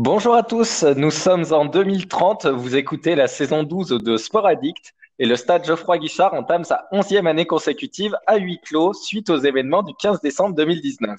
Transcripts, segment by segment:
Bonjour à tous, nous sommes en 2030, vous écoutez la saison 12 de Sport Addict et le stade Geoffroy Guichard entame sa onzième année consécutive à huis clos suite aux événements du 15 décembre 2019.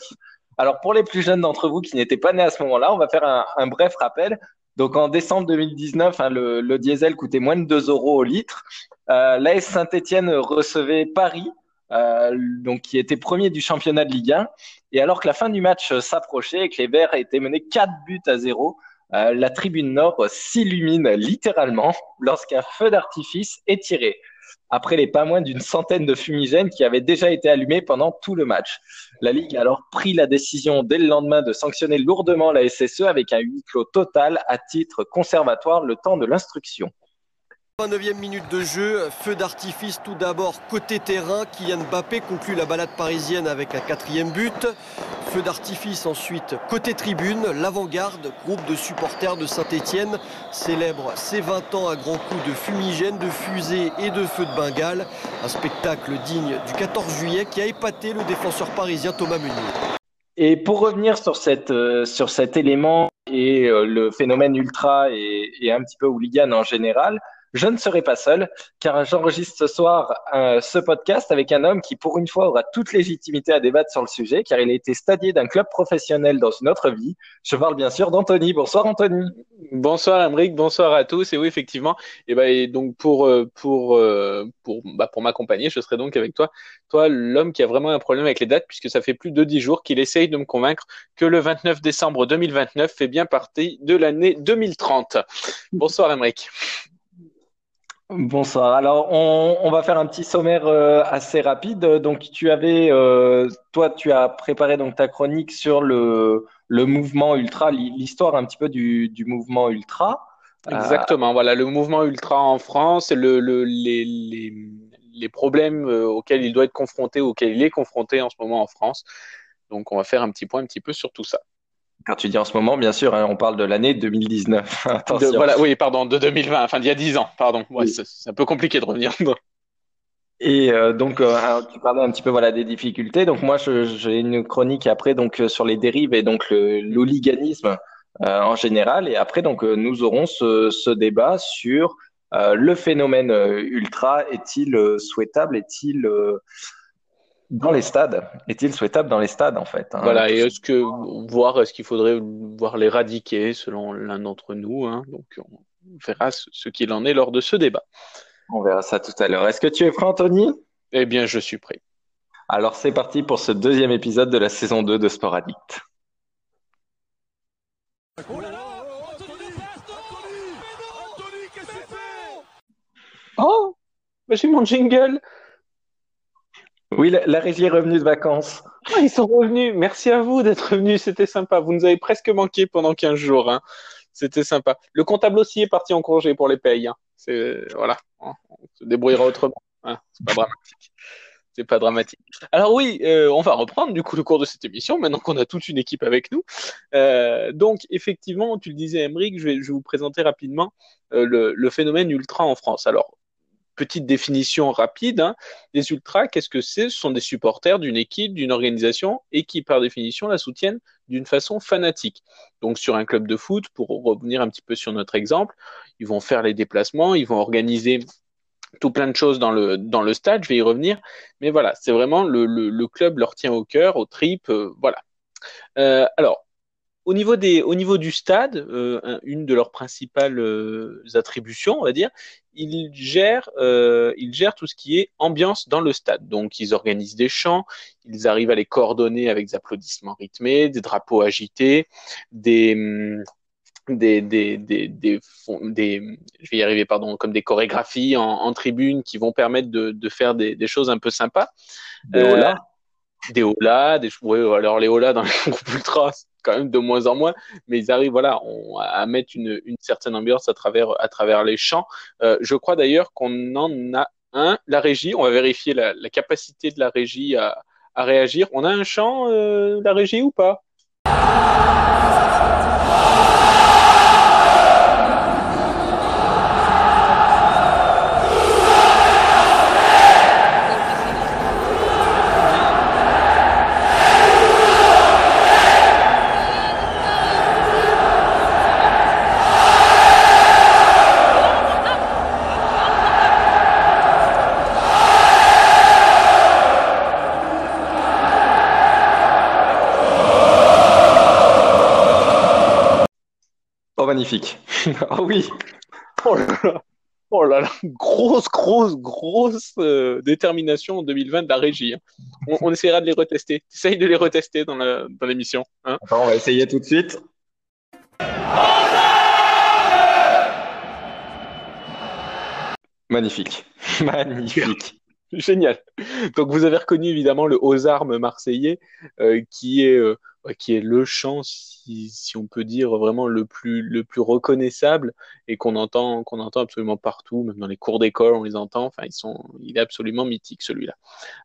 Alors pour les plus jeunes d'entre vous qui n'étaient pas nés à ce moment-là, on va faire un, bref rappel. Donc en décembre 2019, hein, le, diesel coûtait moins de 2 euros au litre. Euh, L'AS Saint-Etienne recevait Paris, euh, donc qui était premier du championnat de Ligue 1. Et alors que la fin du match s'approchait et que les Verts étaient menés 4 buts à 0, euh, la tribune nord s'illumine littéralement lorsqu'un feu d'artifice est tiré, après les pas moins d'une centaine de fumigènes qui avaient déjà été allumés pendant tout le match. La Ligue a alors pris la décision dès le lendemain de sanctionner lourdement la SSE avec un huis clos total à titre conservatoire le temps de l'instruction. 29e minute de jeu, feu d'artifice tout d'abord côté terrain. Kylian Mbappé conclut la balade parisienne avec un quatrième but. Feu d'artifice ensuite côté tribune. L'avant-garde, groupe de supporters de Saint-Etienne, célèbre ses 20 ans à grands coups de fumigène, de fusées et de feux de Bengale. Un spectacle digne du 14 juillet qui a épaté le défenseur parisien Thomas Meunier. Et pour revenir sur, euh, cet élément et euh, le phénomène ultra et, et un petit peu hooligan en général, je ne serai pas seul, car j'enregistre ce soir euh, ce podcast avec un homme qui, pour une fois, aura toute légitimité à débattre sur le sujet, car il a été stadier d'un club professionnel dans une autre vie. Je parle bien sûr d'Anthony. Bonsoir Anthony. Bonsoir Amric, bonsoir à tous. Et oui, effectivement, et, bah, et donc pour euh, pour euh, pour bah, pour m'accompagner, je serai donc avec toi, toi l'homme qui a vraiment un problème avec les dates, puisque ça fait plus de dix jours qu'il essaye de me convaincre que le 29 décembre 2029 fait bien partie de l'année 2030. Bonsoir Amric. Bonsoir. Alors, on, va faire un petit sommaire euh, assez rapide. Donc, tu avais, euh, toi, tu as préparé donc ta chronique sur le, le mouvement ultra, l'histoire un petit peu du, du mouvement ultra. Euh, Exactement. Voilà, le mouvement ultra en France, le, le, les, les, les problèmes auxquels il doit être confronté, auxquels il est confronté en ce moment en France. Donc, on va faire un petit point un petit peu sur tout ça. Quand tu dis en ce moment, bien sûr, hein, on parle de l'année 2019. Attention. voilà, oui, pardon, de 2020, enfin d'il y a 10 ans, pardon. Ouais, C'est un peu compliqué de revenir. Et euh, donc, euh, tu parlais un petit peu voilà des difficultés. Donc moi, j'ai une chronique après donc euh, sur les dérives et donc l'hooliganisme en général. Et après, donc nous aurons ce, ce débat sur le phénomène ultra. Est-il souhaitable Est-il dans les stades Est-il souhaitable dans les stades en fait hein? Voilà, et est-ce que voir est-ce qu'il faudrait voir l'éradiquer selon l'un d'entre nous hein? Donc on verra ce qu'il en est lors de ce débat. On verra ça tout à l'heure. Est-ce que tu es prêt, Anthony? Eh bien, je suis prêt. Alors c'est parti pour ce deuxième épisode de la saison 2 de Sport Addict. Oh, j'ai mon jingle. Oui, la, régie est revenue de vacances. Ah, ils sont revenus. Merci à vous d'être revenus. C'était sympa. Vous nous avez presque manqué pendant 15 jours. Hein. C'était sympa. Le comptable aussi est parti en congé pour les payes. Hein. C'est voilà. On se débrouillera autrement. Hein. C'est pas dramatique. C'est pas dramatique. Alors oui, euh, on va reprendre du coup le cours de cette émission maintenant qu'on a toute une équipe avec nous. Euh, donc effectivement, tu le disais, Emeric, je vais, je vous présenter rapidement euh, le, le, phénomène ultra en France. Alors petite définition rapide, hein. les ultras, qu'est-ce que c'est? Ce sont des supporters d'une équipe, d'une organisation, et qui par définition la soutiennent d'une façon fanatique. Donc sur un club de foot, pour revenir un petit peu sur notre exemple, ils vont faire les déplacements, ils vont organiser tout plein de choses dans le, stade, je vais y revenir, mais voilà, c'est vraiment le, le, club leur tient au cœur, aux tripes, euh, voilà. Euh, alors, au niveau, des, au niveau du stade, euh, une de leurs principales euh, attributions, on va dire, ils gèrent, euh, ils gèrent tout ce qui est ambiance dans le stade. Donc, ils organisent des chants, ils arrivent à les coordonner avec des applaudissements rythmés, des drapeaux agités, des, hum, des, des, des, des, des, je vais y arriver, pardon, comme des chorégraphies en, en tribune qui vont permettre de, de faire des, des choses un peu sympas. Des euh, des holas, des ouais, alors les holas dans les groupes ultra, quand même de moins en moins, mais ils arrivent voilà à mettre une, certaine ambiance à travers les chants. Euh, je crois d'ailleurs qu'on en a un, la régie. On va vérifier la, capacité de la régie à, à, réagir. On a un chant, euh, la régie ou pas? Magnifique. oh oui. Oh là là. Oh là là, grosse, grosse, grosse euh, détermination en 2020 de la régie. Hein. On, essaiera de les retester. Essaye de les retester dans l'émission. Dans hein. on va essayer tout de suite. Magnifique. Magnifique. Génial. Donc vous avez reconnu évidemment le aux armes marseillais euh, qui est euh, qui est le chant si, si, on peut dire vraiment le plus le plus reconnaissable et qu'on entend qu'on entend absolument partout même dans les cours d'école on les entend enfin ils sont il est absolument mythique celui-là.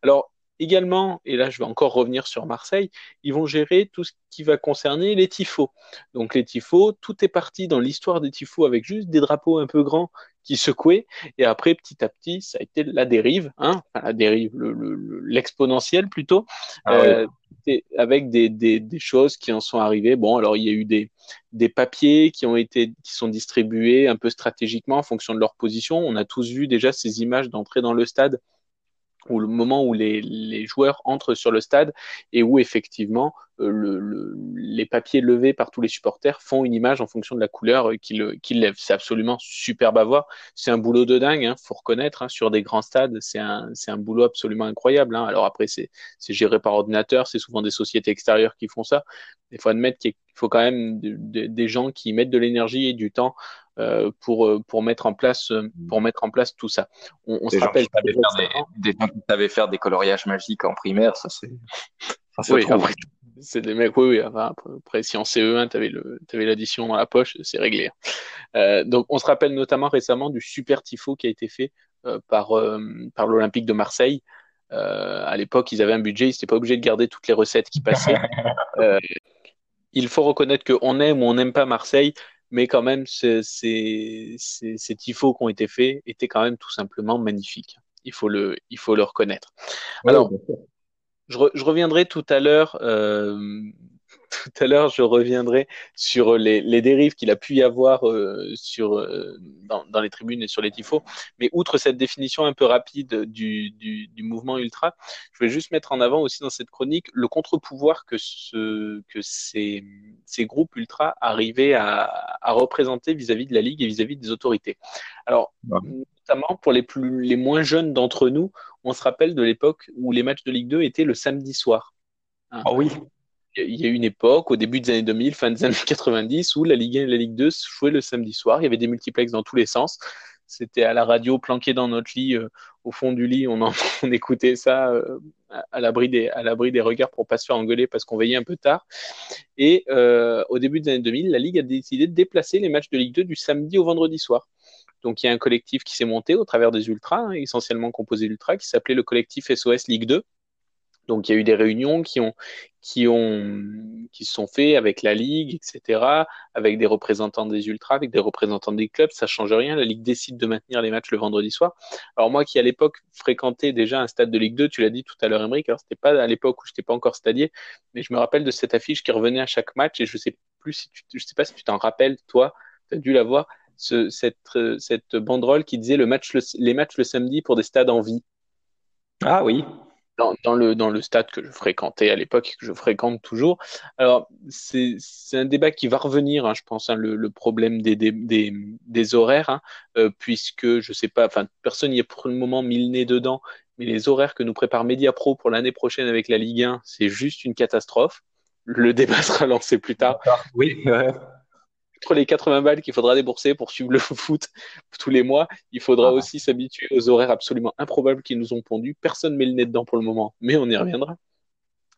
Alors également, et là je vais encore revenir sur Marseille, ils vont gérer tout ce qui va concerner les tifos. Donc les tifos, tout est parti dans l'histoire des tifos avec juste des drapeaux un peu grands qui secouaient, et après petit à petit, ça a été la dérive, hein, enfin, la dérive, l'exponentielle plutôt, ah euh, avec des, des, des, choses qui en sont arrivées. Bon, alors il y a eu des, des papiers qui ont été qui sont distribués un peu stratégiquement en fonction de leur position. On a tous vu déjà ces images d'entrée dans le stade ou le moment où les, les, joueurs entrent sur le stade et où effectivement euh, le, les papiers levés par tous les supporters font une image en fonction de la couleur euh, qu'ils qu lèvent. C'est absolument superbe à voir. C'est un boulot de dingue, hein, faut reconnaître. Hein, sur des grands stades, c'est un, un boulot absolument incroyable. Hein. Alors après, c'est géré par ordinateur, c'est souvent des sociétés extérieures qui font ça. Il faut admettre qu'il faut quand même des gens qui mettent de l'énergie et du temps pour euh, pour mettre en place euh, pour mettre en place tout ça. On, on se rappelle des, des, gens qui savaient faire des coloriages magiques en primaire, ça c'est. Oui, c'est des mecs, oui, oui. après, si en CE1, tu avais, avais l'addition dans la poche, c'est réglé. Euh, donc, on se rappelle notamment récemment du super tifo qui a été fait euh, par, par l'Olympique de Marseille. Euh, à l'époque, ils avaient un budget, ils n'étaient pas obligés de garder toutes les recettes qui passaient. il faut reconnaître qu'on aime ou on n'aime pas Marseille, mais quand même, ces, ces, ces, tifos qui ont été faits étaient quand même tout simplement magnifiques. Il faut le, il faut le reconnaître. Alors, je, je, reviendrai tout à l'heure euh, tout à l'heure, je reviendrai sur les, les dérives qu'il a pu y avoir euh, sur, euh, dans, dans, les tribunes et sur les tifos. Mais outre cette définition un peu rapide du, du, du, mouvement ultra, je vais juste mettre en avant aussi dans cette chronique le contre-pouvoir que, ce, que ces, ces groupes ultra arrivaient à, à représenter vis-à-vis de la Ligue et vis-à-vis des autorités. Alors, notamment pour les, plus, les moins jeunes d'entre nous, on se rappelle de l'époque où les matchs de Ligue 2 étaient le samedi soir. Ah oui il y a eu une époque, au début des années 2000, fin des années 90, où la Ligue 1 et la Ligue 2 se jouaient le samedi soir. Il y avait des multiplex dans tous les sens. C'était à la radio, planqué dans notre lit, euh, au fond du lit, on, écoutait ça euh, à l'abri des, à l'abri des regards pour pas se faire engueuler parce qu'on veillait un peu tard. Et euh, au début des années 2000, la Ligue a décidé de déplacer les matchs de Ligue 2 du samedi au vendredi soir. Donc il y a un collectif qui s'est monté au travers des ultras, hein, essentiellement composé d'ultras, qui s'appelait le collectif SOS Ligue 2 donc il y a eu des réunions qui ont qui ont qui se sont faites avec la ligue, etc., avec des représentants des ultras, avec des représentants des clubs. Ça change rien. La ligue décide de maintenir les matchs le vendredi soir. Alors moi qui à l'époque fréquentais déjà un stade de Ligue 2, tu l'as dit tout à l'heure, Emmerich. Alors c'était pas à l'époque où j'étais pas encore stadier, mais je me rappelle de cette affiche qui revenait à chaque match et je sais plus si tu, je sais pas si tu t'en rappelles toi, tu as dû la voir. Ce, cette, cette banderole qui disait le match les matchs le samedi pour des stades en vie. Ah oui, dans, dans, le, dans le stade que je fréquentais à l'époque et que je fréquente toujours. Alors, c'est un débat qui va revenir, hein, je pense, hein, le, le, problème des, des, des, des horaires, hein, euh, puisque je sais pas, enfin, personne n'y est pour le moment mis le nez dedans, mais les horaires que nous prépare Mediapro pour l'année prochaine avec la Ligue 1, c'est juste une catastrophe. Le débat sera lancé plus tard. Oui, ouais les 80 balles qu'il faudra débourser pour suivre le foot tous les mois, il faudra ah. aussi s'habituer aux horaires absolument improbables qui nous ont pondus. Personne met le nez dedans pour le moment, mais on y reviendra.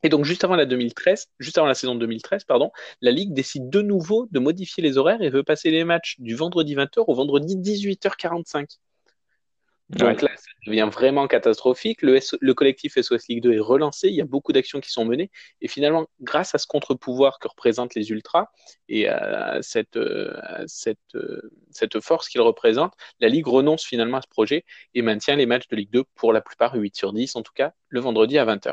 Et donc, juste avant la 2013, juste avant la saison 2013, pardon, la Ligue décide de nouveau de modifier les horaires et veut passer les matchs du vendredi 20h au vendredi 18h45. Donc là, ça devient vraiment catastrophique. Le, le, collectif SOS Ligue 2 est relancé. Il y a beaucoup d'actions qui sont menées. Et finalement, grâce à ce contre-pouvoir que représentent les Ultras et à cette, à cette, cette force qu'ils représentent, la Ligue renonce finalement à ce projet et maintient les matchs de Ligue 2 pour la plupart 8 sur 10, en tout cas le vendredi à 20h.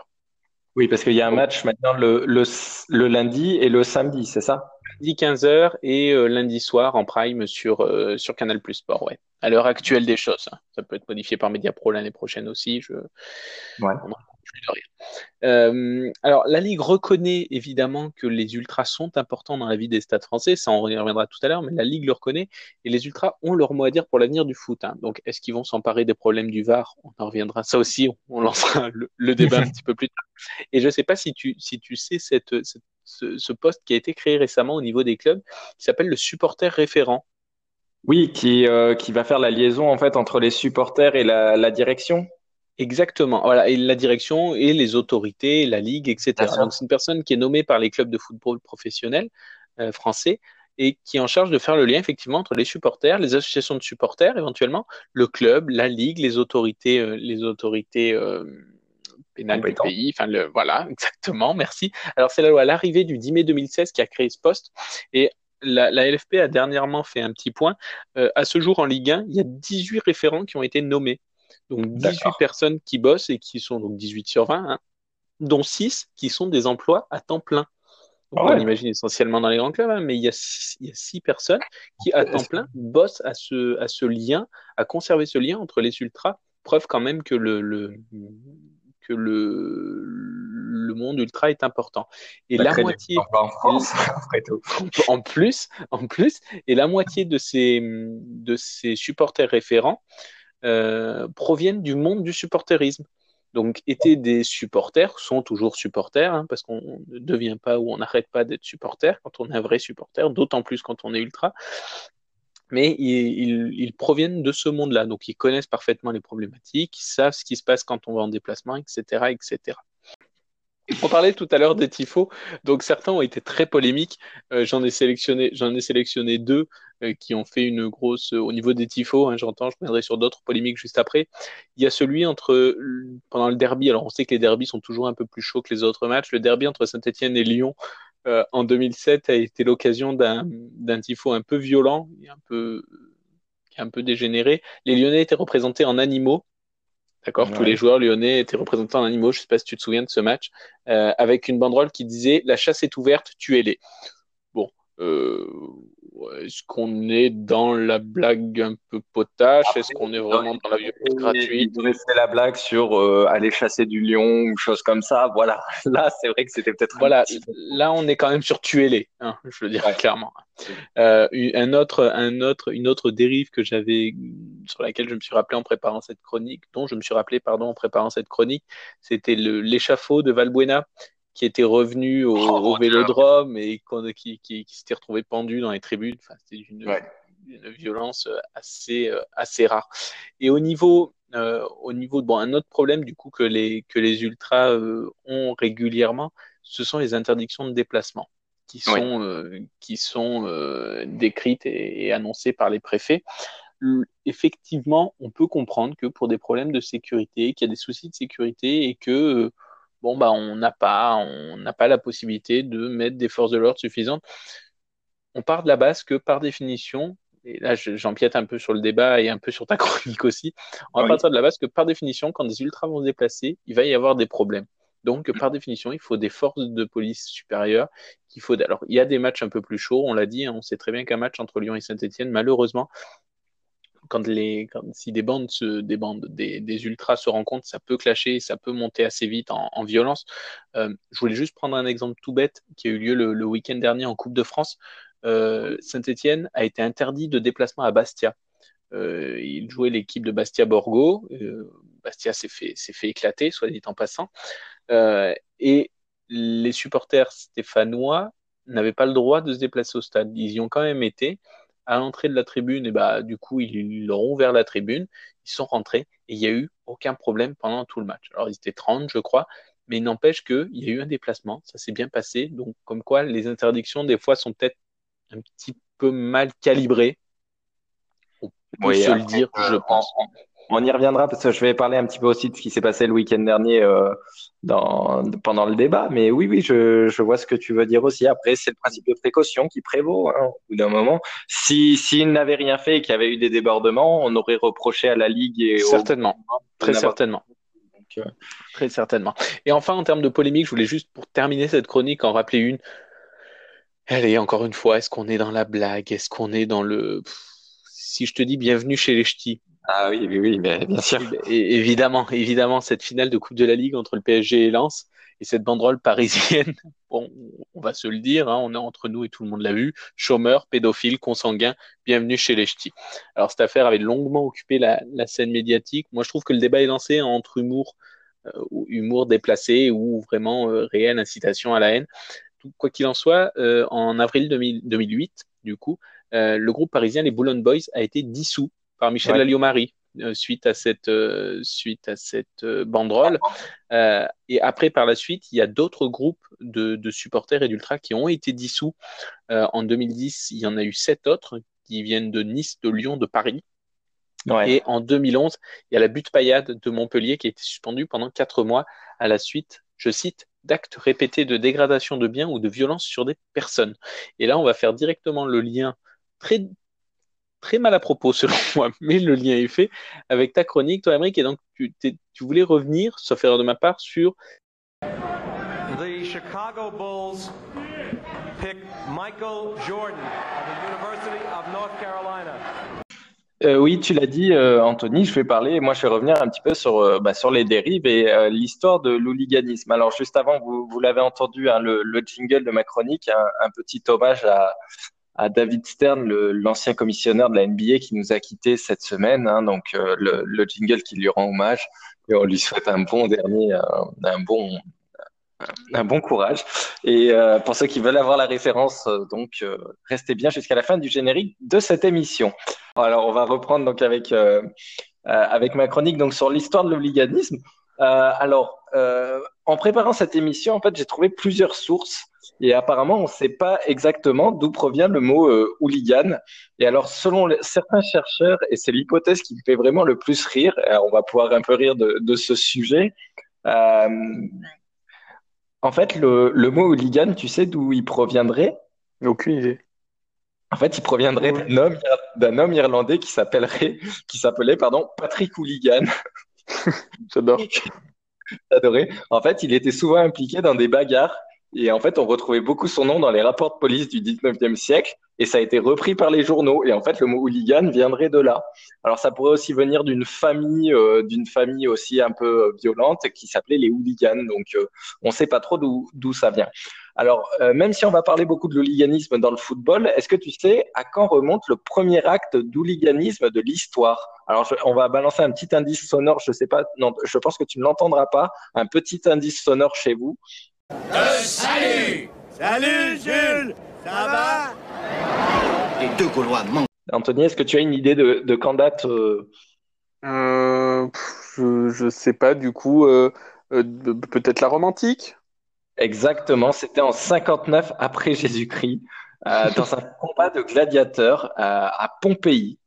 Oui, parce qu'il y a un match maintenant le, le, le lundi et le samedi, c'est ça? Lundi 15h et euh, lundi soir en prime sur, euh, sur Canal Plus Sport, ouais à l'heure actuelle des choses. Hein. Ça peut être modifié par Mediapro l'année prochaine aussi. Je... Ouais. de rien. Euh, alors, la Ligue reconnaît évidemment que les ultras sont importants dans la vie des stades français, ça on y reviendra tout à l'heure, mais la Ligue le reconnaît et les ultras ont leur mot à dire pour l'avenir du foot. Hein. Donc, est-ce qu'ils vont s'emparer des problèmes du VAR? On en reviendra. Ça aussi, on, lancera le, débat un petit peu plus tard. Et je ne sais pas si tu, si tu sais cette, ce, poste qui a été créé récemment au niveau des clubs, qui s'appelle le supporter référent. Oui, qui, euh, qui va faire la liaison en fait entre les supporters et la, la direction. Exactement. Voilà, et la direction et les autorités, la ligue, etc. Donc c'est une personne qui est nommée par les clubs de football professionnels euh, français et qui est en charge de faire le lien effectivement entre les supporters, les associations de supporters éventuellement, le club, la ligue, les autorités, euh, les autorités euh, pénales du pays. Enfin le, voilà, exactement. Merci. Alors c'est à l'arrivée du 10 mai 2016 qui a créé ce poste et la, la, LFP a dernièrement fait un petit point. Euh, à ce jour en Ligue 1, il y a 18 référents qui ont été nommés. Donc 18 personnes qui bossent et qui sont donc 18 sur 20, hein, dont 6 qui sont des emplois à temps plein. Ah on imagine essentiellement dans les grands clubs, hein, mais il y, a six, il y a six personnes qui, à temps plein, bossent à ce, à ce lien, à conserver ce lien entre les ultras. Preuve quand même que le, le que le, le monde ultra est important. Et la, moitié, en, France, en plus, en plus, et la moitié de ces, de ces supporters référents euh, proviennent du monde du supporterisme. Donc, étaient des supporters, sont toujours supporters, hein, parce qu'on ne devient pas ou on n'arrête pas d'être supporter quand on est un vrai supporter, d'autant plus quand on est ultra. Mais ils, proviennent de ce monde-là, donc ils connaissent parfaitement les problématiques, ils savent ce qui se passe quand on va en déplacement, etc., etc. On parlait tout à l'heure des tifos, donc certains ont été très polémiques. Euh, j'en ai sélectionné, deux euh, qui ont fait une grosse. au niveau des tifos, hein, j'entends, je reviendrai sur d'autres polémiques juste après. Il y a celui entre pendant le derby. Alors on sait que les derbys sont toujours un peu plus chauds que les autres matchs. Le derby entre Saint-Etienne et Lyon euh, en 2007 a été l'occasion d'un d'un tifo un peu violent, un peu un peu dégénéré. Les Lyonnais étaient représentés en animaux D'accord? Tous les joueurs lyonnais étaient représentés en animaux. Je ne sais pas si tu te souviens de ce match, euh, avec une banderole qui disait La chasse est ouverte, tuez-les. Bon, euh, est-ce qu'on est dans la blague un peu potache? Est-ce qu'on est vraiment dans la violence gratuite? Il fait la blague sur euh, aller chasser du lion ou chose comme ça. Voilà. Là, c'est vrai que c'était peut-être. Voilà. Là, on est quand même sur tuer-les. Hein, je veux dire clairement. Euh, un autre, un autre, une autre dérive que j'avais, sur laquelle je me suis rappelé en préparant cette chronique, dont je me suis rappelé pardon en préparant cette chronique, c'était l'échafaud de Valbuena qui était revenu au, oh, vélodrome et qui, qui, s'était retrouvé pendu dans les tribunes. Enfin, c'était une, violence euh, assez, euh, assez rare. Et au niveau, euh, au niveau bon, un autre problème du coup que les, que les ultras ont régulièrement, ce sont les interdictions de déplacement qui sont, qui sont décrites et, et, annoncées par les préfets. Effectivement, on peut comprendre que pour des problèmes de sécurité, qu'il y a des soucis de sécurité et que bon bah on n'a pas on n'a pas la possibilité de mettre des forces de l'ordre suffisantes. On part de la base que par définition, et là j'empiète un peu sur le débat et un peu sur ta chronique aussi, on va partir de la base que par définition, quand des ultras vont se déplacer, il va y avoir des problèmes. Donc, par définition, il faut des forces de police supérieures. Qu'il faut. Alors, il y a des matchs un peu plus chauds. On l'a dit. Hein, on sait très bien qu'un match entre Lyon et Saint-Etienne, malheureusement, quand les, si des bandes, se, des bandes, des, des, ultras se rencontrent, ça peut clasher, ça peut monter assez vite en, en violence. Euh, je voulais juste prendre un exemple tout bête qui a eu lieu le, le week-end dernier en Coupe de France. Euh, Saint-Etienne a été interdit de déplacement à Bastia. Euh, il jouait l'équipe de Bastia-Borgo. Euh, Bastia s'est fait, fait éclater, soit dit en passant. Et les supporters stéphanois n'avaient pas le droit de se déplacer au stade. Ils y ont quand même été à l'entrée de la tribune, et bah, du coup, ils leur ont ouvert la tribune, ils sont rentrés, et il n'y a eu aucun problème pendant tout le match. Alors, ils étaient 30, je crois, mais il n'empêche qu'il y a eu un déplacement, ça s'est bien passé, donc comme quoi les interdictions, des fois, sont peut-être un petit peu mal calibrées. On peut se le dire, je pense. On y reviendra parce que je vais parler un petit peu aussi de ce qui s'est passé le week-end dernier euh, dans, pendant le débat. Mais oui, oui, je, je, vois ce que tu veux dire aussi. Après, c'est le principe de précaution qui prévaut hein, au bout d'un moment. Si s'il n'avait rien fait et qu'il y avait eu des débordements, on aurait reproché à la Ligue et certainement, très certainement. Euh, très certainement. Et enfin, en termes de polémique, je voulais juste pour terminer cette chronique en rappeler une. Allez, encore une fois, est-ce qu'on est dans la blague? Est-ce qu'on est dans le si je te dis bienvenue chez les ch'tis, Ah oui, oui, oui, mais bien sûr. Évidemment, évidemment, cette finale de Coupe de la Ligue entre le PSG et Lens et cette banderole parisienne, bon, on va se le dire, hein, on est entre nous et tout le monde l'a vu, chômeur, pédophile, consanguin, bienvenue chez les ch'tis. Alors cette affaire avait longuement occupé la, scène médiatique. Moi, je trouve que le débat est lancé entre humour, euh, humour déplacé ou vraiment euh, réelle incitation à la haine. Quoi qu'il en soit, euh, en avril 2008, du coup, le groupe parisien les Boulogne Boys a été dissous par Michel ouais. Euh, suite à cette, euh, suite à cette euh, banderole. et après, par la suite, il y a d'autres groupes de, de supporters et d'ultra qui ont été dissous. en 2010, il y en a eu sept autres qui viennent de Nice, de Lyon, de Paris. Et en 2011, il y a la butte paillade de Montpellier qui a été suspendue pendant quatre mois à la suite, je cite, d'actes répétés de dégradation de biens ou de violence sur des personnes. Et là, on va faire directement le lien très très mal à propos selon moi, mais le lien est fait avec ta chronique, toi, Amérique, et donc tu, tu voulais revenir, sauf erreur de ma part, sur. The Chicago Bulls pick Michael Jordan of the University of North Carolina. Euh, oui, tu l'as dit, euh, Anthony, je vais parler, moi je vais revenir un petit peu sur, euh, bah, sur les dérives et euh, l'histoire de l'hooliganisme. Alors juste avant, vous, vous l'avez entendu, hein, le, le, jingle de ma chronique, un, un petit hommage à, à David Stern, l'ancien commissionnaire de la NBA qui nous a quittés cette semaine. Hein, donc euh, le, le, jingle qui lui rend hommage et on lui souhaite un bon dernier, un, bon, un bon courage. Et euh, pour ceux qui veulent avoir la référence, euh, donc restez bien jusqu'à la fin du générique de cette émission. Alors on va reprendre donc avec avec ma chronique donc sur l'histoire de l'hooliganisme. alors en préparant cette émission, en fait, j'ai trouvé plusieurs sources et apparemment, on ne sait pas exactement d'où provient le mot euh, hooligan. Et alors, selon certains chercheurs, et c'est l'hypothèse qui me fait vraiment le plus rire, on va pouvoir un peu rire de, de ce sujet. Euh, en fait, le, le, mot hooligan, tu sais d'où il proviendrait? Aucune idée. En fait, il proviendrait d'un homme, d'un homme irlandais qui s'appellerait, qui s'appelait, pardon, Patrick Hooligan. J'adore. J'adorais. En fait, il était souvent impliqué dans des bagarres et en fait, on retrouvait beaucoup son nom dans les rapports de police du 19e siècle et ça a été repris par les journaux. Et en fait, le mot hooligan viendrait de là. Alors, ça pourrait aussi venir d'une famille, euh, d'une famille aussi un peu euh, violente qui s'appelait les hooligans. Donc, euh, on ne sait pas trop d'où ça vient. Alors, même si on va parler beaucoup de l'hooliganisme dans le football, est-ce que tu sais à quand remonte le premier acte d'hooliganisme de l'histoire? Alors, on va balancer un petit indice sonore. Je sais pas, non, je pense que tu ne l'entendras pas. Un petit indice sonore chez vous salut. Salut Jules. Ça va? Les deux Gaulois manquent. Anthony, est-ce que tu as une idée de, de quand date euh... Euh, Je ne sais pas, du coup, euh, euh, peut-être la Rome antique Exactement, c'était en 59 après Jésus-Christ, euh, dans un combat de gladiateurs à Pompéi.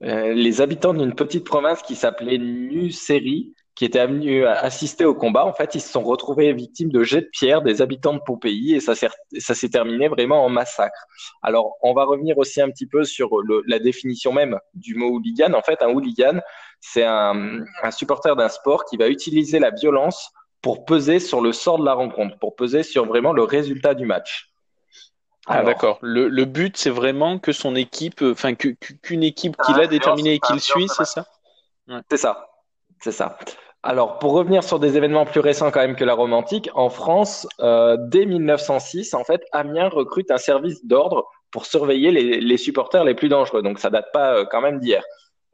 les habitants d'une petite province qui s'appelait Nucérie qui étaient venus assister au combat, en fait, ils se sont retrouvés victimes de jets de pierre des habitants de Pompéi et ça s'est terminé vraiment en massacre. Alors, on va revenir aussi un petit peu sur le, la définition même du mot hooligan. En fait, un hooligan, c'est un, un supporter d'un sport qui va utiliser la violence pour peser sur le sort de la rencontre, pour peser sur vraiment le résultat du match. Ah d'accord. Le, le, but, c'est vraiment que son équipe, enfin qu'une équipe qu'il a déterminée et qu'il suit, c'est ça? Ouais. C'est ça. C'est ça. Alors, pour revenir sur des événements plus récents quand même que la Rome antique, en France, euh, dès 1906, en fait, Amiens recrute un service d'ordre pour surveiller les, les, supporters les plus dangereux. Donc, ça date pas euh, quand même d'hier.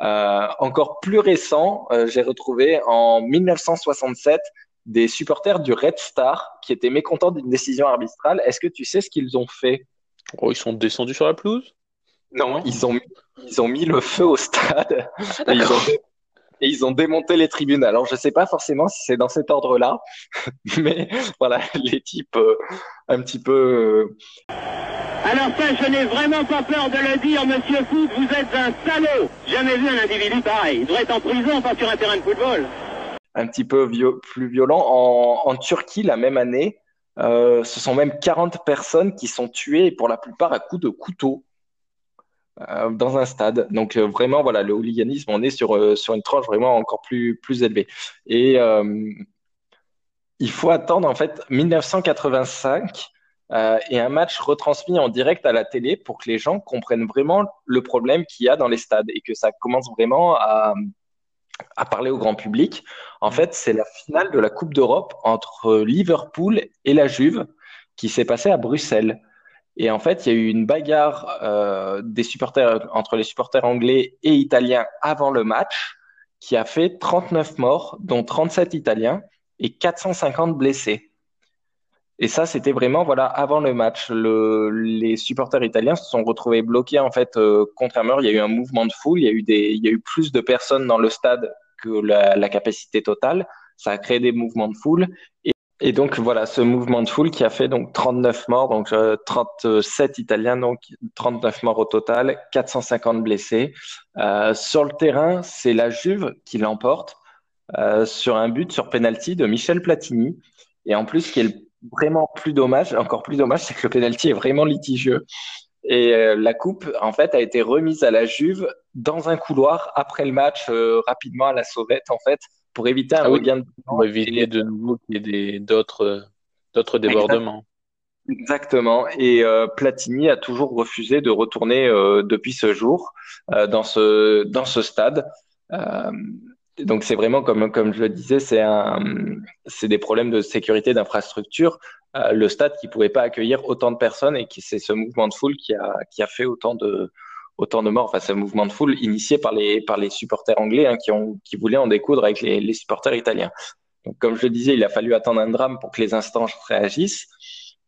Euh, encore plus récent, euh, j'ai retrouvé en 1967 des supporters du Red Star qui étaient mécontents d'une décision arbitrale. Est-ce que tu sais ce qu'ils ont fait? Oh, Ils sont descendus sur la pelouse? Non, ils ont, ils ont mis le feu au stade. Ah, ils ont et ils ont démonté les tribunes. Alors, je ne sais pas forcément si c'est dans cet ordre-là, mais voilà, les types euh, un petit peu. Euh... Alors ça, je n'ai vraiment pas peur de le dire, Monsieur Foot, vous êtes un salaud. Jamais vu un individu pareil. Il devrait être en prison, pas sur un terrain de football. Un petit peu plus violent. En, en, Turquie, la même année, euh, ce sont même 40 personnes qui sont tuées, pour la plupart à coups de couteau. Euh, dans un stade. Donc euh, vraiment, voilà, le hooliganisme, on est sur, euh, sur une tranche vraiment encore plus, plus élevée. Et il faut attendre en fait 1985 euh, et un match retransmis en direct à la télé pour que les gens comprennent vraiment le problème qu'il y a dans les stades et que ça commence vraiment à, à parler au grand public. En fait, c'est la finale de la Coupe d'Europe entre Liverpool et la Juve qui s'est passée à Bruxelles. Et en fait, il y a eu une bagarre euh, des supporters entre les supporters anglais et italiens avant le match qui a fait 39 morts, dont 37 italiens et 450 blessés. Et ça, c'était vraiment voilà avant le match. Le, les supporters italiens se sont retrouvés bloqués en fait euh, contre un mur. Il y a eu un mouvement de foule. Il y a eu des, il y a eu plus de personnes dans le stade que la, la capacité totale. Ça a créé des mouvements de foule. Et, donc voilà, ce mouvement de foule qui a fait donc 39 morts, donc euh, 37 Italiens, donc 39 morts au total, 450 blessés. Euh, sur le terrain, c'est la Juve qui l'emporte euh, sur un but sur penalty de Michel Platini. Et en plus, ce qui est vraiment plus dommage, encore plus dommage, c'est que le penalty est vraiment litigieux. Et euh, la coupe, en fait, a été remise à la Juve dans un couloir après le match, euh, rapidement à la sauvette, en fait, pour éviter un Ah oui. regain de Pour éviter de nouveau qu'il y ait d'autres d'autres débordements. Exactement. Et euh, Platini a toujours refusé de retourner euh, depuis ce jour euh, dans ce dans ce stade. Euh, donc c'est vraiment comme comme je le disais, c'est un c'est des problèmes de sécurité d'infrastructure. Euh, le stade qui pouvait pas accueillir autant de personnes et qui c'est ce mouvement de foule qui a qui a fait autant de autant de morts. Enfin, ce mouvement de foule initié par les par les supporters anglais hein, qui ont qui voulaient en découdre avec les les supporters italiens. Donc comme je le disais, il a fallu attendre un drame pour que les instances réagissent.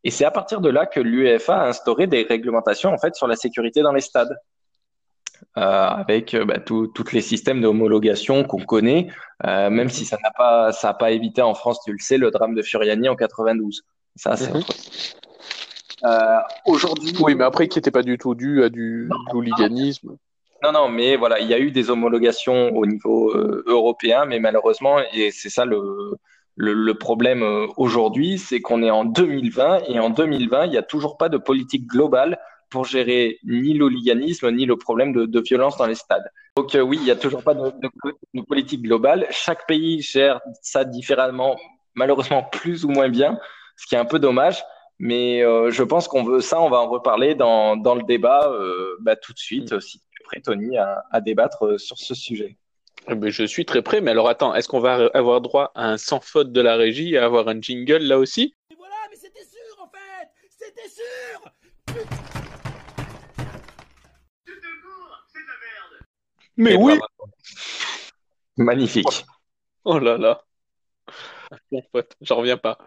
Et c'est à partir de là que l'UEFA a instauré des réglementations en fait sur la sécurité dans les stades, euh, avec euh, bah, tous les systèmes d'homologation qu'on connaît, euh, même si ça n'a pas ça a pas évité en France, tu le sais, le drame de Furiani en 92. Ça, c'est Mhm. autre aujourd'hui, Oui, mais après, qui n'était pas du tout dû à du de l'hooliganisme. Non, non, mais voilà, il y a eu des homologations au niveau euh, européen, mais malheureusement, et c'est ça le, le, le problème euh, aujourd'hui, c'est qu'on est en 2020 et en 2020, il n'y a toujours pas de politique globale pour gérer ni l'hooliganisme ni le problème de, de violence dans les stades. Donc euh, oui, il n'y a toujours pas de, de, de politique globale. Chaque pays gère ça différemment, malheureusement plus ou moins bien, ce qui est un peu dommage. Mais euh, je pense qu'on veut ça, on va en reparler dans, dans le débat euh, bah, tout de suite, euh, si tu es prêt, Tony, à, à débattre euh, sur ce sujet. Eh ben, je suis très prêt, mais alors attends, est-ce qu'on va avoir droit à un sans faute de la régie, à avoir un jingle là aussi? Et voilà, mais c'était sûr en fait C'était sûr Mais Et oui. Magnifique. Oh là là faute, j'en reviens pas.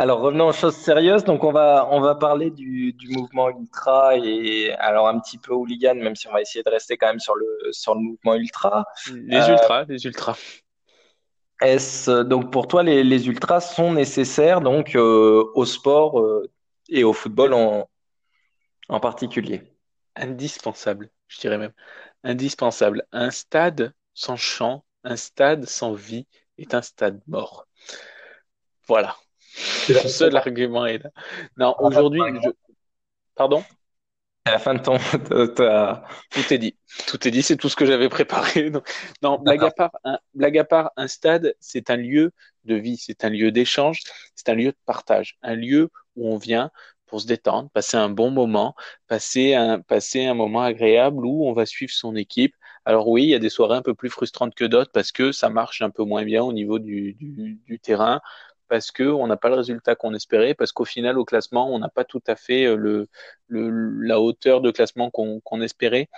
Alors revenons aux choses sérieuses. Donc on va on va parler du, du mouvement ultra et alors un petit peu hooligan, même si on va essayer de rester quand même sur le sur le mouvement ultra. Les Euh, ultras, les ultras. Est-ce donc pour toi les, les ultras sont nécessaires donc euh, au sport euh, et au football en en particulier? Indispensable, je dirais même. Indispensable. Un stade sans chant, un stade sans vie est un stade mort. Voilà. Le seul argument est là. Non, aujourd'hui, je... Pardon? À la fin de ton Tout est dit. Tout est dit, c'est tout ce que j'avais préparé. Donc, non, blague à part, un, blague à part, un stade, c'est un lieu de vie, c'est un lieu d'échange, c'est un lieu de partage, un lieu où on vient pour se détendre, passer un bon moment, passer un, passer un moment agréable où on va suivre son équipe. Alors oui, il y a des soirées un peu plus frustrantes que d'autres parce que ça marche un peu moins bien au niveau du, du, du terrain, parce que on n'a pas le résultat qu'on espérait, parce qu'au final, au classement, on n'a pas tout à fait euh, la hauteur de classement qu'on qu'on espérait.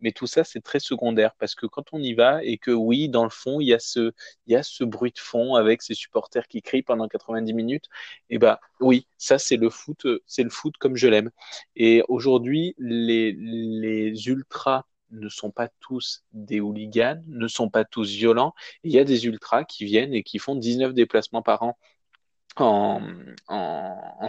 Mais tout ça, c'est très secondaire parce que quand on y va et que oui, dans le fond, il y a ce, bruit de fond avec ces supporters qui crient pendant 90 minutes, et ben oui, ça c'est le foot, c'est le foot comme je l'aime. Et aujourd'hui, les ultras ne sont pas tous des hooligans, ne sont pas tous violents. Il y a des ultras qui viennent et qui font 19 déplacements par an en,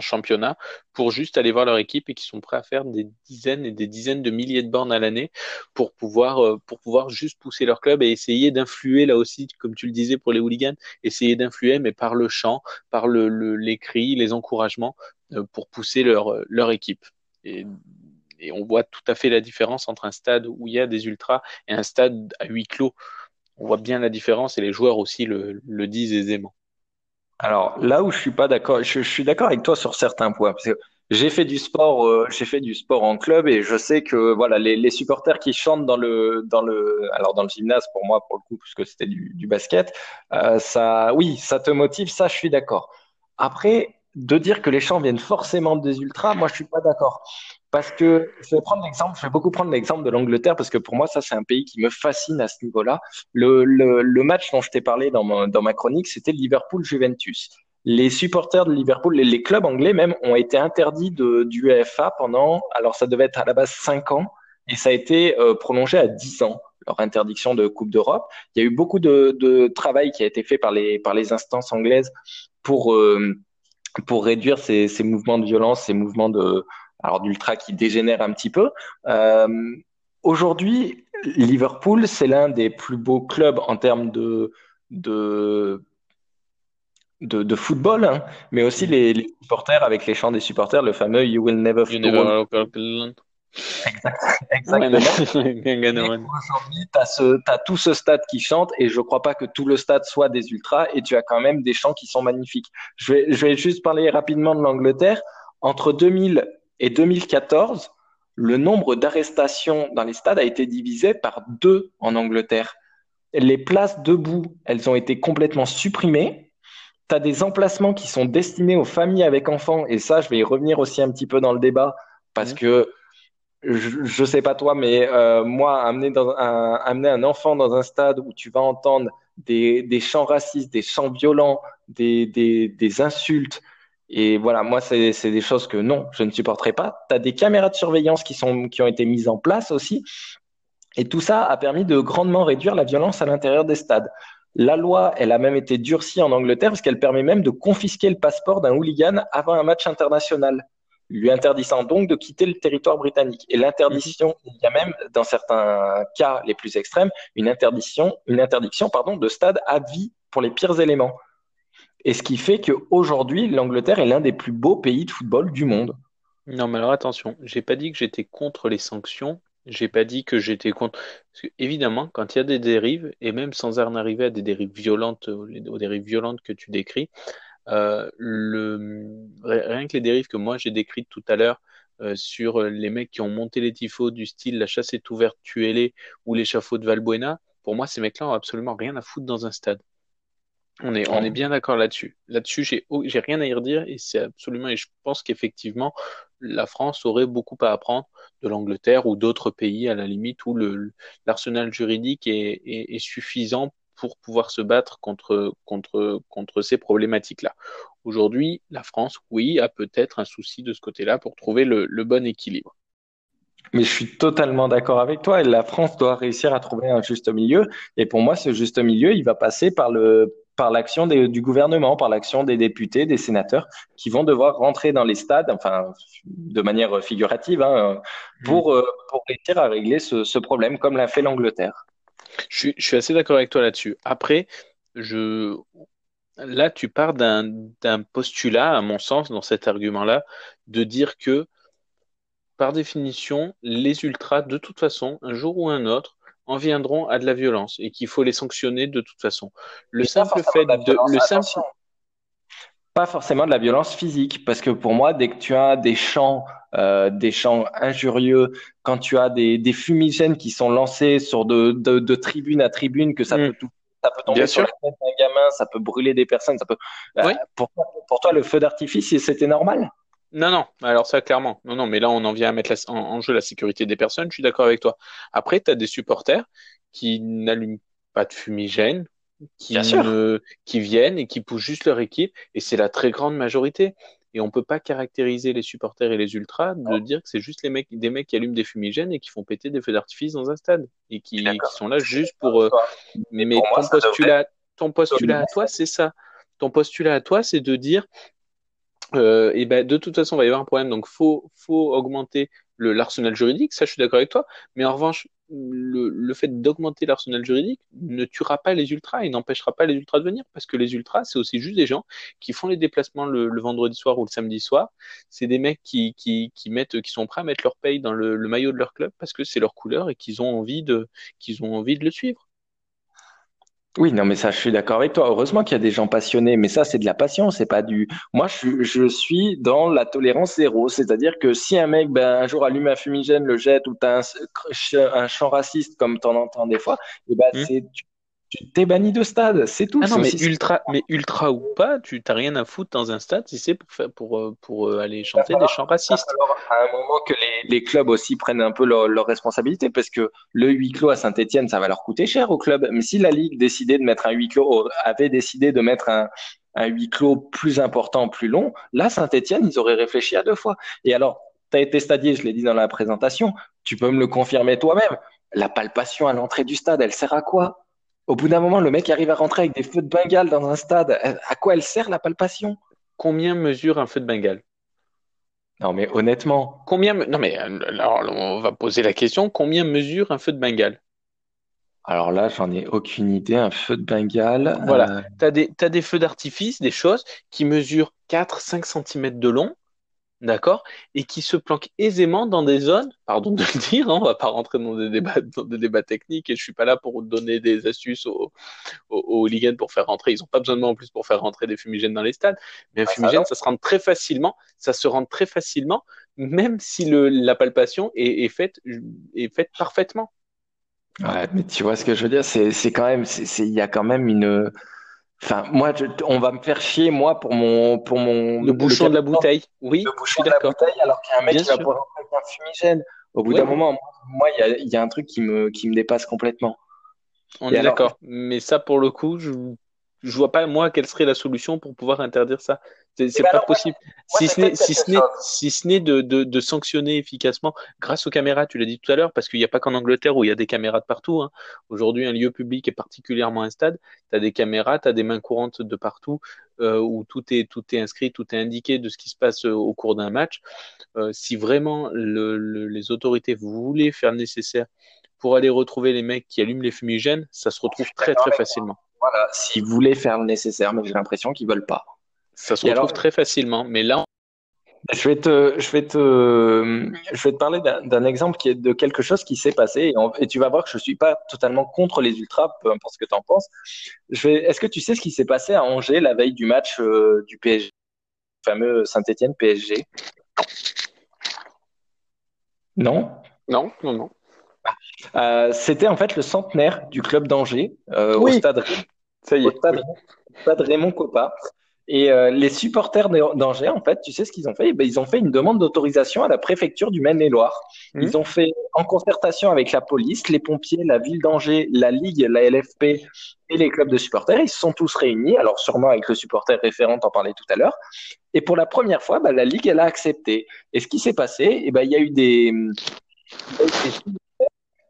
championnat pour juste aller voir leur équipe et qui sont prêts à faire des dizaines et des dizaines de milliers de bornes à l'année pour pouvoir euh, pour pouvoir juste pousser leur club et essayer d'influer là aussi comme tu le disais pour les hooligans essayer d'influer mais par le chant par le, le, les cris les encouragements euh, pour pousser leur leur équipe et on voit tout à fait la différence entre un stade où il y a des ultras et un stade à huis clos on voit bien la différence et les joueurs aussi le, le disent aisément Alors là où je suis pas d'accord, je, suis d'accord avec toi sur certains points. Parce que j'ai fait du sport, euh, j'ai fait du sport en club et je sais que voilà les, les, supporters qui chantent dans le dans le alors dans le gymnase pour moi pour le coup puisque c'était du, du, basket, euh, ça oui ça te motive, ça je suis d'accord. Après de dire que les chants viennent forcément des ultras, moi je suis pas d'accord. Parce que je vais prendre l'exemple, je vais beaucoup prendre l'exemple de l'Angleterre parce que pour moi ça c'est un pays qui me fascine à ce niveau-là. Le, le, le, match dont je t'ai parlé dans ma, dans ma chronique, c'était Liverpool-Juventus. Les supporters de Liverpool, les, clubs anglais même, ont été interdits de, du UEFA pendant, alors ça devait être à la base 5 ans et ça a été euh, prolongé à 10 ans leur interdiction de Coupe d'Europe. Il y a eu beaucoup de, de, travail qui a été fait par les, par les instances anglaises pour, euh, pour réduire ces, ces mouvements de violence, ces mouvements de, alors d'ultra qui dégénère un petit peu. Euh, Aujourd'hui, Liverpool, c'est l'un des plus beaux clubs en termes de, de, de, de football, hein, mais aussi les, les, supporters avec les chants des supporters, le fameux You will never, you never Exactement. Aujourd'hui, tu as, tout ce stade qui chante et je crois pas que tout le stade soit des ultras et tu as quand même des chants qui sont magnifiques. Je vais, je vais juste parler rapidement de l'Angleterre. Entre 2000 et 2014, le nombre d'arrestations dans les stades a été divisé par deux en Angleterre. Les places debout, elles ont été complètement supprimées. Tu as des emplacements qui sont destinés aux familles avec enfants, et ça, je vais y revenir aussi un petit peu dans le débat, parce que je ne sais pas toi, mais euh, moi, amener, dans un, amener un enfant dans un stade où tu vas entendre des, des chants racistes, des chants violents, des, des, des insultes, et voilà, moi, c'est des choses que non, je ne supporterai pas. Tu as des caméras de surveillance qui, sont, qui ont été mises en place aussi. Et tout ça a permis de grandement réduire la violence à l'intérieur des stades. La loi, elle a même été durcie en Angleterre parce qu'elle permet même de confisquer le passeport d'un hooligan avant un match international, lui interdisant donc de quitter le territoire britannique. Et l'interdiction, il y a même, dans certains cas les plus extrêmes, une interdiction, une interdiction pardon, de stade à vie pour les pires éléments. Et ce qui fait qu'aujourd'hui, l'Angleterre est l'un des plus beaux pays de football du monde. Non, mais alors attention, j'ai pas dit que j'étais contre les sanctions, j'ai pas dit que j'étais contre. Parce évidemment, quand il y a des dérives, et même sans en arriver à des dérives violentes, aux dérives violentes que tu décris, euh, rien que les dérives que moi j'ai décrites tout à l'heure euh, sur les mecs qui ont monté les tifos du style la chasse est ouverte, tuez-les, ou l'échafaud de Valbuena, pour moi, ces mecs-là ont absolument rien à foutre dans un stade. On est, on est bien d'accord là-dessus. Là-dessus, j'ai, j'ai rien à y redire et c'est absolument, et je pense qu'effectivement, la France aurait beaucoup à apprendre de l'Angleterre ou d'autres pays à la limite où le, l'arsenal juridique est, est, est, suffisant pour pouvoir se battre contre, contre, contre ces problématiques-là. Aujourd'hui, la France, oui, a peut-être un souci de ce côté-là pour trouver le, le bon équilibre. Mais je suis totalement d'accord avec toi. Et la France doit réussir à trouver un juste milieu. Et pour moi, ce juste milieu, il va passer par le par l'action du gouvernement, par l'action des députés, des sénateurs, qui vont devoir rentrer dans les stades, enfin de manière figurative, hein, pour, mmh. pour réussir à régler ce, ce problème, comme l'a fait l'Angleterre. Je suis, je suis assez d'accord avec toi là-dessus. Après, je, là, tu pars d'un postulat, à mon sens, dans cet argument-là, de dire que, par définition, les ultras, de toute façon, un jour ou un autre, en viendront à de la violence et qu'il faut les sanctionner de toute façon. Le simple fait de, de le simple pas forcément de la violence physique, parce que pour moi, dès que tu as des chants, euh, des chants injurieux, quand tu as des, des fumigènes qui sont lancés sur de, de, de tribune à tribune, que ça mm. peut tout, ça peut tomber Bien sur sûr. la tête d'un gamin, ça peut brûler des personnes, ça peut. Oui. Euh, pour, pour toi, le feu d'artifice, c'était normal? Non, non, alors ça, clairement. Non, non, mais là, on en vient à mettre la, en, en, jeu la sécurité des personnes, je suis d'accord avec toi. Après, tu as des supporters qui n'allument pas de fumigène, qui, ne, qui viennent et qui poussent juste leur équipe, et c'est la très grande majorité. Et on peut pas caractériser les supporters et les ultras de dire que c'est juste les mecs, des mecs qui allument des fumigènes et qui font péter des feux d'artifice dans un stade et qui, qui sont là juste pour. Euh... Mais, mais ton, postulat, ton postulat à toi, c'est ça. Ton postulat à toi, c'est de dire euh, et ben de toute façon, il va y avoir un problème. Donc, faut faut augmenter l'arsenal juridique. Ça, je suis d'accord avec toi. Mais en revanche, le, le fait d'augmenter l'arsenal juridique ne tuera pas les ultras et n'empêchera pas les ultras de venir parce que les ultras, c'est aussi juste des gens qui font les déplacements le, le vendredi soir ou le samedi soir. C'est des mecs qui, qui, qui mettent, qui sont prêts à mettre leur paye dans le, le maillot de leur club parce que c'est leur couleur et qu'ils ont envie de, qu'ils ont envie de le suivre. Oui, non, mais ça, je suis d'accord avec toi. Heureusement qu'il y a des gens passionnés, mais ça, c'est de la passion, c'est pas du. Moi, je, suis- je suis dans la tolérance zéro, c'est-à-dire que si un mec, ben, un jour allume un fumigène, le jette, ou t'as un, un chant raciste comme t'en entends des fois, et ben, Hmm. c'est, tu, tu t'es banni de stade, c'est tout. Ah non, mais ultra, mais ultra ou pas, tu t'as rien à foutre dans un stade si c'est pour faire, pour, euh, pour euh, aller chanter des chants racistes. falloir à un moment que les, les clubs aussi prennent un peu leurs leurs responsabilités parce que le huis clos à Saint-Etienne, ça va leur coûter cher au club. Mais si la Ligue décidait de mettre un huis clos, avait décidé de mettre un, un huis clos plus important, plus long, là, Saint-Etienne, ils auraient réfléchi à deux fois. Et alors, tu as été stadier, je l'ai dit dans la présentation, tu peux me le confirmer toi-même. La palpation à l'entrée du stade, elle sert à quoi? Au bout d'un moment, le mec arrive à rentrer avec des feux de Bengale dans un stade. À quoi elle sert la palpation? Combien mesure un feu de Bengale? Non, mais honnêtement. Combien, non mais alors on va poser la question, combien mesure un feu de Bengale? Alors là, j'en ai aucune idée. Un feu de Bengale. Voilà. euh, T'as des, t'as des feux d'artifice, des choses qui mesurent 4-5 cm de long, d'accord, et qui se planquent aisément dans des zones, pardon de le dire, hein, on va pas rentrer dans des débats, dans des débats techniques, et je suis pas là pour donner des astuces aux, aux, aux hooligans pour faire rentrer. Ils ont pas besoin de moi en plus pour faire rentrer des fumigènes dans les stades. Mais un Ah, fumigène, ça se rentre très facilement, ça se rentre très facilement, même si le, la palpation est, est faite, est faite parfaitement. ouais, mais tu vois ce que je veux dire? C'est, c'est quand même, il y a quand même une. Enfin, moi, je- on va me faire chier, moi, pour mon, pour mon. Le bouchon de la bouteille, oui, Le bouchon de la bouteille, alors qu'il y a un mec Bien qui va sûr. avec un fumigène. Au bout d'un moment, moi, il y a, il y a un truc qui me, qui me dépasse complètement. On Et est alors- d'accord. Mais ça, pour le coup, je je vois pas moi quelle serait la solution pour pouvoir interdire ça. C'est c'est ben pas possible. moi, Si ce n'est si ce n'est si ce n'est de, de, de sanctionner efficacement grâce aux caméras, tu l'as dit tout à l'heure, parce qu'il n'y a pas qu'en Angleterre où il y a des caméras de partout. hein. Aujourd'hui, un lieu public et particulièrement un stade, tu as des caméras, tu as des mains courantes de partout euh, où tout est tout est inscrit, tout est indiqué de ce qui se passe euh, au cours d'un match. Euh, si vraiment le, le- les autorités voulaient faire le nécessaire pour aller retrouver les mecs qui allument les fumigènes, ça se retrouve très très facilement. Voilà, s'ils voulaient faire le nécessaire, mais j'ai l'impression qu'ils veulent pas. Ça se Et retrouve alors- très facilement. Mais là, Je vais te, je vais te, je vais te parler d'un exemple qui est de quelque chose qui s'est passé et, on- et tu vas voir que je suis pas totalement contre les ultras, peu importe ce que tu en penses. Je vais, est-ce que tu sais ce qui s'est passé à Angers la veille du match euh, du PSG, le fameux Saint-Étienne PSG? Non? non, non, non. Euh, c'était en fait le centenaire du club d'Angers euh, au Oui. stade Ça y au est. stade, stade Raymond Coppa. Et euh, les supporters d'Angers, en fait, tu sais ce qu'ils ont fait? Eh ben, ils ont fait une demande d'autorisation à la préfecture du Maine-et-Loire. Mhm. Ils ont fait, en concertation avec la police, les pompiers, la ville d'Angers, la Ligue, la LFP et les clubs de supporters, ils se sont tous réunis, alors sûrement avec le supporter référent, t'en parlais tout à l'heure. Et pour la première fois, bah, la Ligue, elle a accepté. Et ce qui s'est passé, eh ben, il y a eu des... il y a eu des-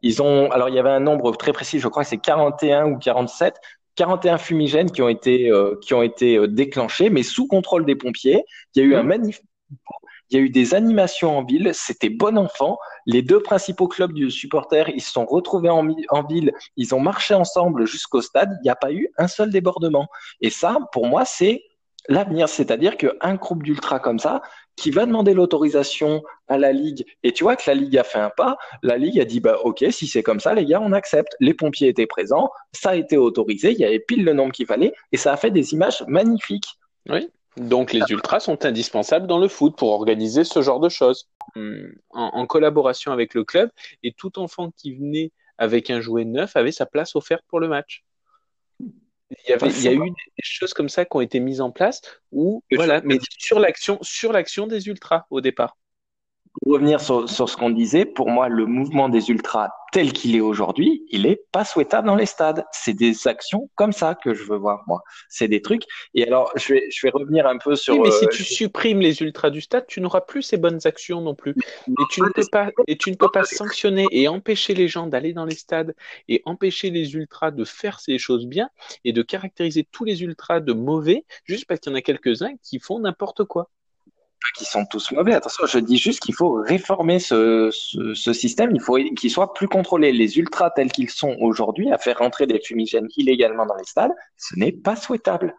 Ils ont, alors il y avait un nombre très précis, je crois que c'est 41 ou 47, 41 fumigènes qui ont été, euh, qui ont été euh, déclenchés, mais sous contrôle des pompiers. Il y a eu un manif, il y a eu des animations en ville, c'était bon enfant. Les deux principaux clubs du supporter, ils se sont retrouvés en, en ville, ils ont marché ensemble jusqu'au stade, il n'y a pas eu un seul débordement. Et ça, pour moi, c'est l'avenir, c'est-à-dire qu'un groupe d'ultra comme ça, qui va demander l'autorisation à la Ligue, et tu vois que la Ligue a fait un pas, la Ligue a dit, bah, ok, si c'est comme ça, les gars, on accepte. Les pompiers étaient présents, ça a été autorisé, il y avait pile le nombre qu'il fallait, et ça a fait des images magnifiques. Oui. Donc les ultras sont indispensables dans le foot pour organiser ce genre de choses. En, en collaboration avec le club, et tout enfant qui venait avec un jouet neuf avait sa place offerte pour le match. Il y, avait, il y a eu des, choses comme ça qui ont été mises en place où, voilà, mais sur l'action, sur l'action des ultras au départ. Pour revenir sur, sur ce qu'on disait, pour moi, le mouvement des ultras tel qu'il est aujourd'hui, il est pas souhaitable dans les stades. C'est des actions comme ça que je veux voir, moi. C'est des trucs. Et alors, je vais, je vais revenir un peu sur. Oui, mais si euh, tu supprimes les ultras du stade, tu n'auras plus ces bonnes actions non plus. Et tu ne peux pas, et tu ne peux pas sanctionner et empêcher les gens d'aller dans les stades et empêcher les ultras de faire ces choses bien et de caractériser tous les ultras de mauvais juste parce qu'il y en a quelques-uns qui font n'importe quoi. Qui sont tous mauvais. Attention, je dis juste qu'il faut réformer ce, ce, ce système. Il faut qu'il soit plus contrôlé. Les ultras tels qu'ils sont aujourd'hui, à faire rentrer des fumigènes illégalement dans les stades, ce n'est pas souhaitable.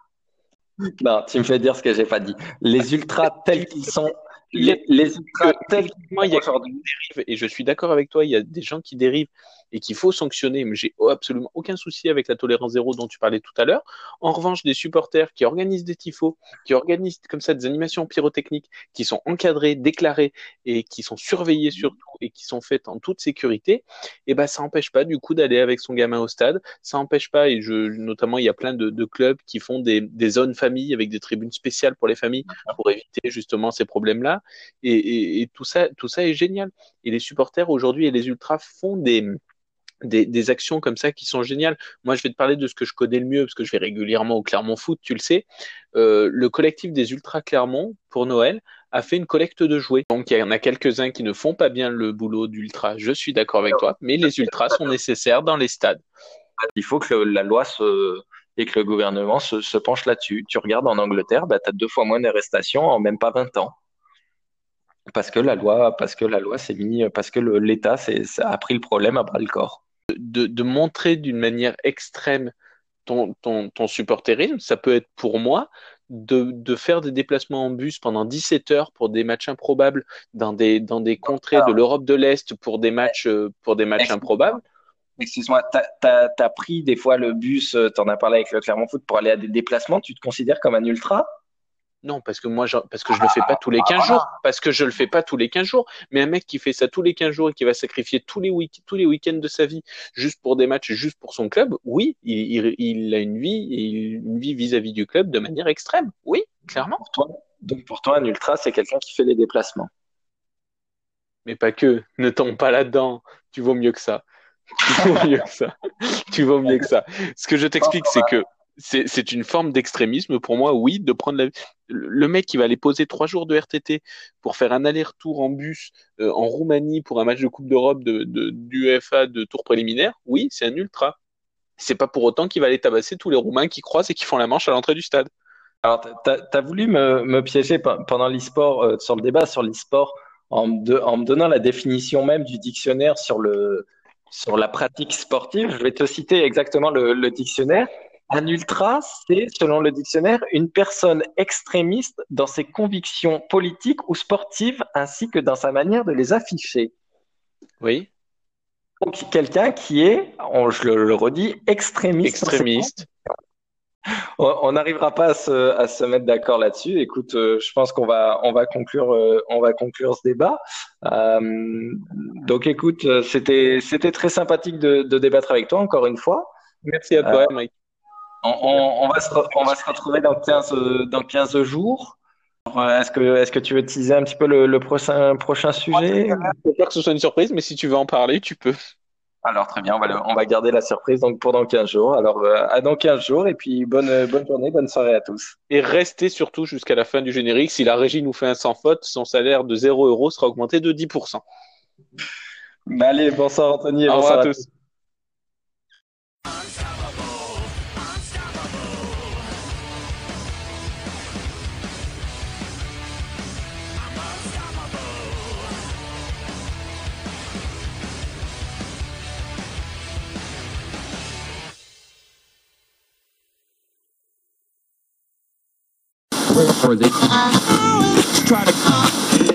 Non, tu me fais dire ce que j'ai pas dit. Les ultras tels qu'ils sont, les, les ultras tels qu'ils Moi, il y a sont aujourd'hui. et je suis d'accord avec toi, il y a des gens qui dérivent et qu'il faut sanctionner. Mais j'ai absolument aucun souci avec la tolérance zéro dont tu parlais tout à l'heure. En revanche, des supporters qui organisent des tifos, qui organisent comme ça des animations pyrotechniques, qui sont encadrées, déclarées et qui sont surveillées surtout et qui sont faites en toute sécurité, et eh ben ça n'empêche pas du coup d'aller avec son gamin au stade. Ça n'empêche pas, et je, notamment il y a plein de, clubs qui font des, des, zones familles avec des tribunes spéciales pour les familles pour éviter justement ces problèmes-là. Et, tout ça, tout ça est génial. Et les supporters aujourd'hui et les ultras font des des, actions comme ça qui sont géniales. Moi, je vais te parler de ce que je connais le mieux, parce que je vais régulièrement au Clermont Foot, tu le sais. Euh, le collectif des Ultra Clermont, pour Noël, a fait une collecte de jouets. Donc, il y en a quelques-uns qui ne font pas bien le boulot d'Ultra, je suis d'accord avec toi, mais les Ultras sont nécessaires dans les stades. Il faut que la loi se, et que le gouvernement se, penche là-dessus. Tu regardes en Angleterre, bah, tu as deux fois moins d'arrestations en même pas 20 ans parce que la loi, parce que la loi s'est mis, parce que l'État a pris le problème à bras le corps de, montrer d'une manière extrême ton, ton, ton, supporterisme. Ça peut être pour moi de, faire des déplacements en bus pendant 17 heures pour des matchs improbables dans des, dans des contrées de l'Europe de l'Est pour des matchs, pour des matchs improbables. Excuse-moi, tu as, pris des fois le bus, tu en as parlé avec le Clermont Foot pour aller à des déplacements, tu te considères comme un ultra? Non, parce que moi, je, parce que je le fais pas tous les 15 jours. Parce que je le fais pas tous les 15 jours. Mais un mec qui fait ça tous les 15 jours et qui va sacrifier tous les, week tous les week-ends de sa vie juste pour des matchs, juste pour son club, oui, il, a une vie, une vie vis-à-vis du club de manière extrême. Oui, clairement. donc pour toi, un ultra, c'est quelqu'un qui fait les déplacements. Mais pas que. Ne tombe pas là-dedans. Tu vaux mieux que ça. Tu vaux mieux que ça. tu vaux mieux que ça. Ce que je t'explique, c'est que c'est une forme d'extrémisme pour moi, oui, de prendre la... le mec qui va aller poser trois jours de RTT pour faire un aller-retour en bus euh, en Roumanie pour un match de Coupe d'Europe de, d'UEFA de tour préliminaire, oui, c'est un ultra. C'est pas pour autant qu'il va aller tabasser tous les Roumains qui croisent et qui font la manche à l'entrée du stade. Alors, tu as, voulu me, me piéger pendant l'e-sport, euh, sur le débat sur l'e-sport, en, en, me donnant la définition même du dictionnaire sur, le, sur la pratique sportive. Je vais te citer exactement le, le dictionnaire. Un ultra, c'est, selon le dictionnaire, une personne extrémiste dans ses convictions politiques ou sportives ainsi que dans sa manière de les afficher. Oui. Donc, quelqu'un qui est, je le, redis, extrémiste. Extrémiste. On n'arrivera pas à se, mettre d'accord là-dessus. Écoute, euh, je pense qu'on va, on va conclure, euh, on va conclure ce débat. Euh, donc, écoute, c'était, c'était très sympathique de, de, débattre avec toi encore une fois. Merci à toi, Mike. On, va se, on, va se, retrouver dans 15, dans 15 jours. Est-ce que, est que tu veux teaser un petit peu le, prochain, prochain sujet Je pas que ce soit une surprise, mais si tu veux en parler, tu peux. Alors très bien, on va, on va garder la surprise donc pour dans 15 jours. Alors euh, à dans 15 jours et puis bonne, bonne journée, bonne soirée à tous. Et restez surtout jusqu'à la fin du générique. Si la régie nous fait un sans faute, son salaire de 0 euros sera augmenté de 10%. Bah, allez, bonsoir Anthony et Au bonsoir à tous.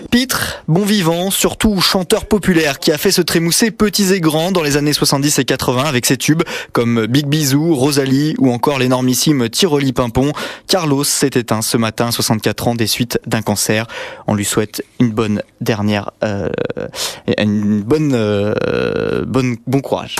Pitre, bon vivant, surtout chanteur populaire qui a fait se trémousser petits et grands dans les années 70 et 80 avec ses tubes comme Big Bisou, Rosalie ou encore l'énormissime Tiroli Pimpon. Carlos s'est éteint ce matin, 64 ans, des suites d'un cancer. On lui souhaite une bonne dernière, euh, une euh, bonne, bon courage.